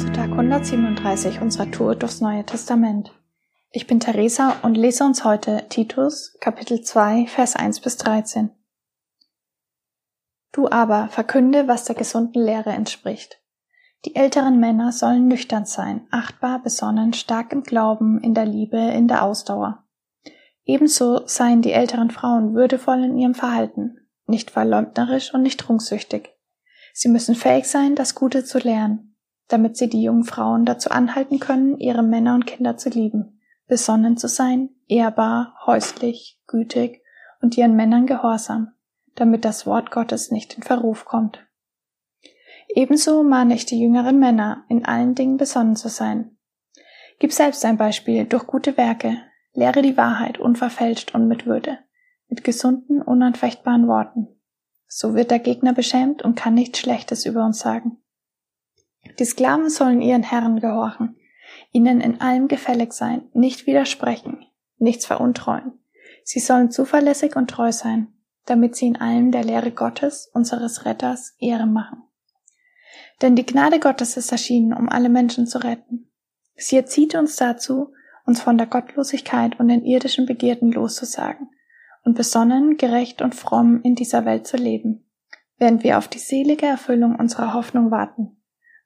zu Tag 137 unserer Tour durchs Neue Testament. Ich bin Theresa und lese uns heute Titus Kapitel 2 Vers 1 bis 13. Du aber verkünde, was der gesunden Lehre entspricht. Die älteren Männer sollen nüchtern sein, achtbar, besonnen, stark im Glauben, in der Liebe, in der Ausdauer. Ebenso seien die älteren Frauen würdevoll in ihrem Verhalten, nicht verleumderisch und nicht trunksüchtig. Sie müssen fähig sein, das Gute zu lernen, damit sie die jungen Frauen dazu anhalten können, ihre Männer und Kinder zu lieben, besonnen zu sein, ehrbar, häuslich, gütig und ihren Männern gehorsam, damit das Wort Gottes nicht in Verruf kommt. Ebenso mahne ich die jüngeren Männer, in allen Dingen besonnen zu sein. Gib selbst ein Beispiel durch gute Werke, lehre die Wahrheit unverfälscht und mit Würde, mit gesunden, unanfechtbaren Worten. So wird der Gegner beschämt und kann nichts Schlechtes über uns sagen. Die Sklaven sollen ihren Herren gehorchen, ihnen in allem gefällig sein, nicht widersprechen, nichts veruntreuen. Sie sollen zuverlässig und treu sein, damit sie in allem der Lehre Gottes, unseres Retters, Ehre machen. Denn die Gnade Gottes ist erschienen, um alle Menschen zu retten. Sie erzieht uns dazu, uns von der Gottlosigkeit und den irdischen Begierden loszusagen und besonnen, gerecht und fromm in dieser Welt zu leben, während wir auf die selige Erfüllung unserer Hoffnung warten,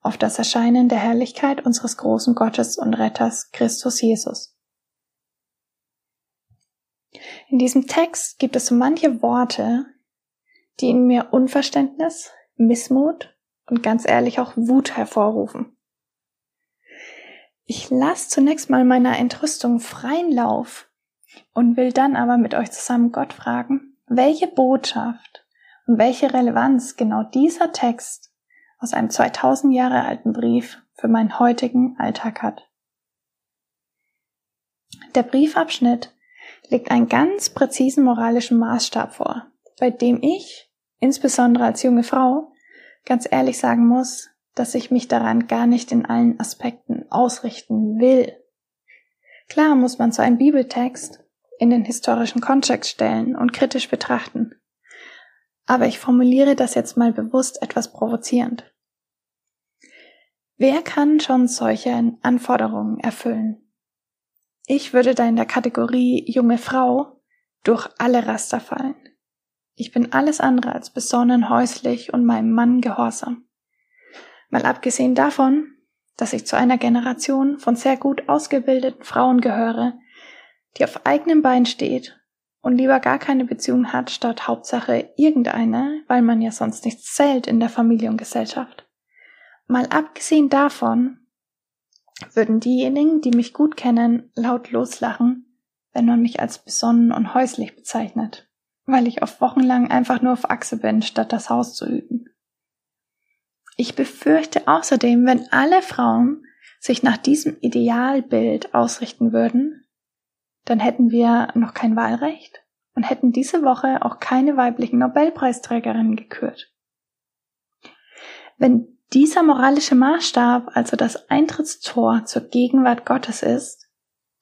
auf das Erscheinen der Herrlichkeit unseres großen Gottes und Retters Christus Jesus. In diesem Text gibt es so manche Worte, die in mir Unverständnis, Missmut und ganz ehrlich auch Wut hervorrufen. Ich lasse zunächst mal meiner Entrüstung freien Lauf und will dann aber mit euch zusammen Gott fragen, welche Botschaft und welche Relevanz genau dieser Text aus einem 2000 Jahre alten Brief für meinen heutigen Alltag hat. Der Briefabschnitt legt einen ganz präzisen moralischen Maßstab vor, bei dem ich, insbesondere als junge Frau, ganz ehrlich sagen muss, dass ich mich daran gar nicht in allen Aspekten ausrichten will. Klar muss man so einen Bibeltext in den historischen Kontext stellen und kritisch betrachten. Aber ich formuliere das jetzt mal bewusst etwas provozierend. Wer kann schon solche Anforderungen erfüllen? Ich würde da in der Kategorie junge Frau durch alle Raster fallen. Ich bin alles andere als besonnen, häuslich und meinem Mann gehorsam. Mal abgesehen davon, dass ich zu einer Generation von sehr gut ausgebildeten Frauen gehöre, die auf eigenem Bein steht und lieber gar keine Beziehung hat, statt Hauptsache irgendeine, weil man ja sonst nichts zählt in der Familie und Gesellschaft. Mal abgesehen davon, würden diejenigen, die mich gut kennen, laut loslachen, wenn man mich als besonnen und häuslich bezeichnet weil ich oft wochenlang einfach nur auf Achse bin, statt das Haus zu üben. Ich befürchte außerdem, wenn alle Frauen sich nach diesem Idealbild ausrichten würden, dann hätten wir noch kein Wahlrecht und hätten diese Woche auch keine weiblichen Nobelpreisträgerinnen gekürt. Wenn dieser moralische Maßstab also das Eintrittstor zur Gegenwart Gottes ist,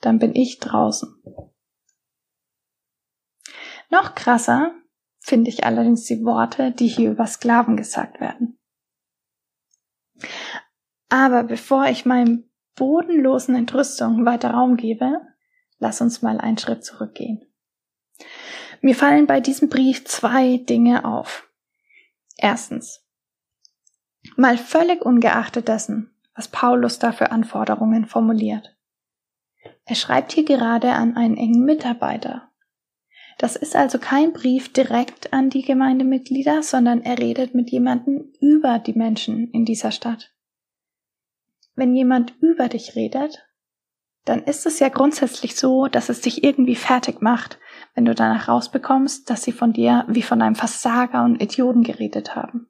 dann bin ich draußen. Noch krasser finde ich allerdings die Worte, die hier über Sklaven gesagt werden. Aber bevor ich meinem bodenlosen Entrüstung weiter Raum gebe, lass uns mal einen Schritt zurückgehen. Mir fallen bei diesem Brief zwei Dinge auf. Erstens, mal völlig ungeachtet dessen, was Paulus da für Anforderungen formuliert. Er schreibt hier gerade an einen engen Mitarbeiter, das ist also kein Brief direkt an die Gemeindemitglieder, sondern er redet mit jemandem über die Menschen in dieser Stadt. Wenn jemand über dich redet, dann ist es ja grundsätzlich so, dass es dich irgendwie fertig macht, wenn du danach rausbekommst, dass sie von dir wie von einem Versager und Idioten geredet haben.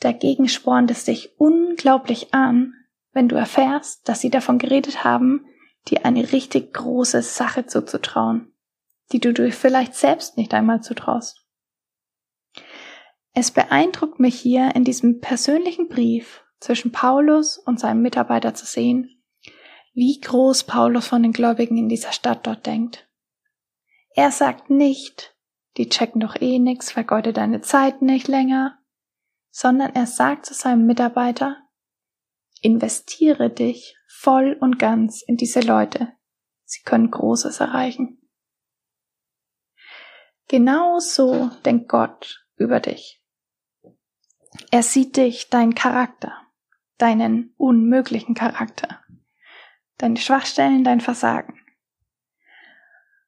Dagegen spornt es dich unglaublich an, wenn du erfährst, dass sie davon geredet haben, dir eine richtig große Sache zuzutrauen die du dir vielleicht selbst nicht einmal zutraust. Es beeindruckt mich hier in diesem persönlichen Brief zwischen Paulus und seinem Mitarbeiter zu sehen, wie groß Paulus von den Gläubigen in dieser Stadt dort denkt. Er sagt nicht, die checken doch eh nix, vergeude deine Zeit nicht länger, sondern er sagt zu seinem Mitarbeiter, Investiere dich voll und ganz in diese Leute. Sie können Großes erreichen. Genauso denkt Gott über dich. Er sieht dich, deinen Charakter, deinen unmöglichen Charakter, deine Schwachstellen, dein Versagen.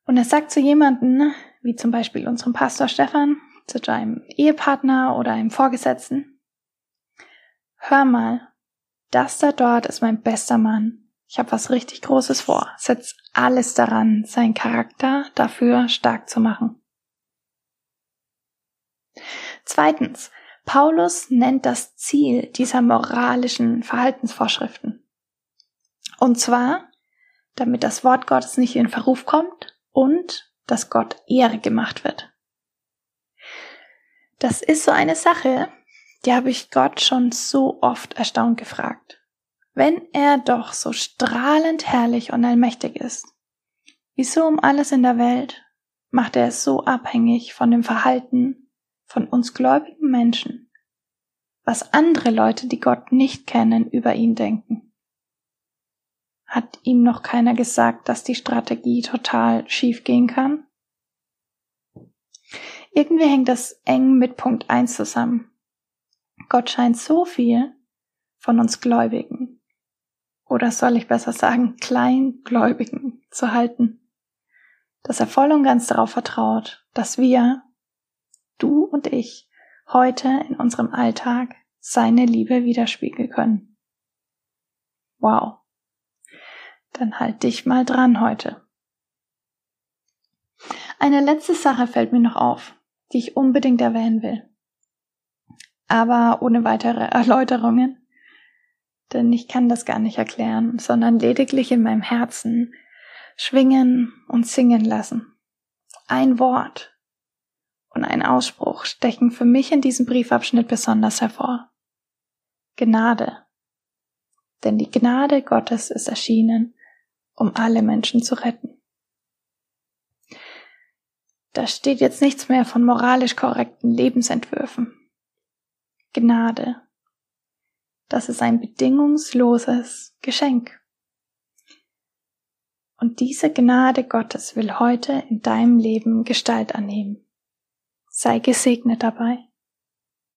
Und er sagt zu jemanden, wie zum Beispiel unserem Pastor Stefan, zu deinem Ehepartner oder einem Vorgesetzten, hör mal, das da dort ist mein bester Mann. Ich habe was richtig Großes vor. Setz alles daran, seinen Charakter dafür stark zu machen. Zweitens, Paulus nennt das Ziel dieser moralischen Verhaltensvorschriften. Und zwar, damit das Wort Gottes nicht in Verruf kommt und dass Gott Ehre gemacht wird. Das ist so eine Sache, die habe ich Gott schon so oft erstaunt gefragt. Wenn er doch so strahlend herrlich und allmächtig ist, wieso um alles in der Welt macht er es so abhängig von dem Verhalten von uns gläubigen Menschen, was andere Leute, die Gott nicht kennen, über ihn denken? Hat ihm noch keiner gesagt, dass die Strategie total schief gehen kann? Irgendwie hängt das eng mit Punkt 1 zusammen. Gott scheint so viel von uns Gläubigen, oder soll ich besser sagen, Kleingläubigen zu halten, dass er voll und ganz darauf vertraut, dass wir, du und ich, heute in unserem Alltag seine Liebe widerspiegeln können. Wow. Dann halt dich mal dran heute. Eine letzte Sache fällt mir noch auf, die ich unbedingt erwähnen will. Aber ohne weitere Erläuterungen, denn ich kann das gar nicht erklären, sondern lediglich in meinem Herzen schwingen und singen lassen. Ein Wort und ein Ausspruch stechen für mich in diesem Briefabschnitt besonders hervor. Gnade. Denn die Gnade Gottes ist erschienen, um alle Menschen zu retten. Da steht jetzt nichts mehr von moralisch korrekten Lebensentwürfen. Gnade. Das ist ein bedingungsloses Geschenk. Und diese Gnade Gottes will heute in deinem Leben Gestalt annehmen. Sei gesegnet dabei.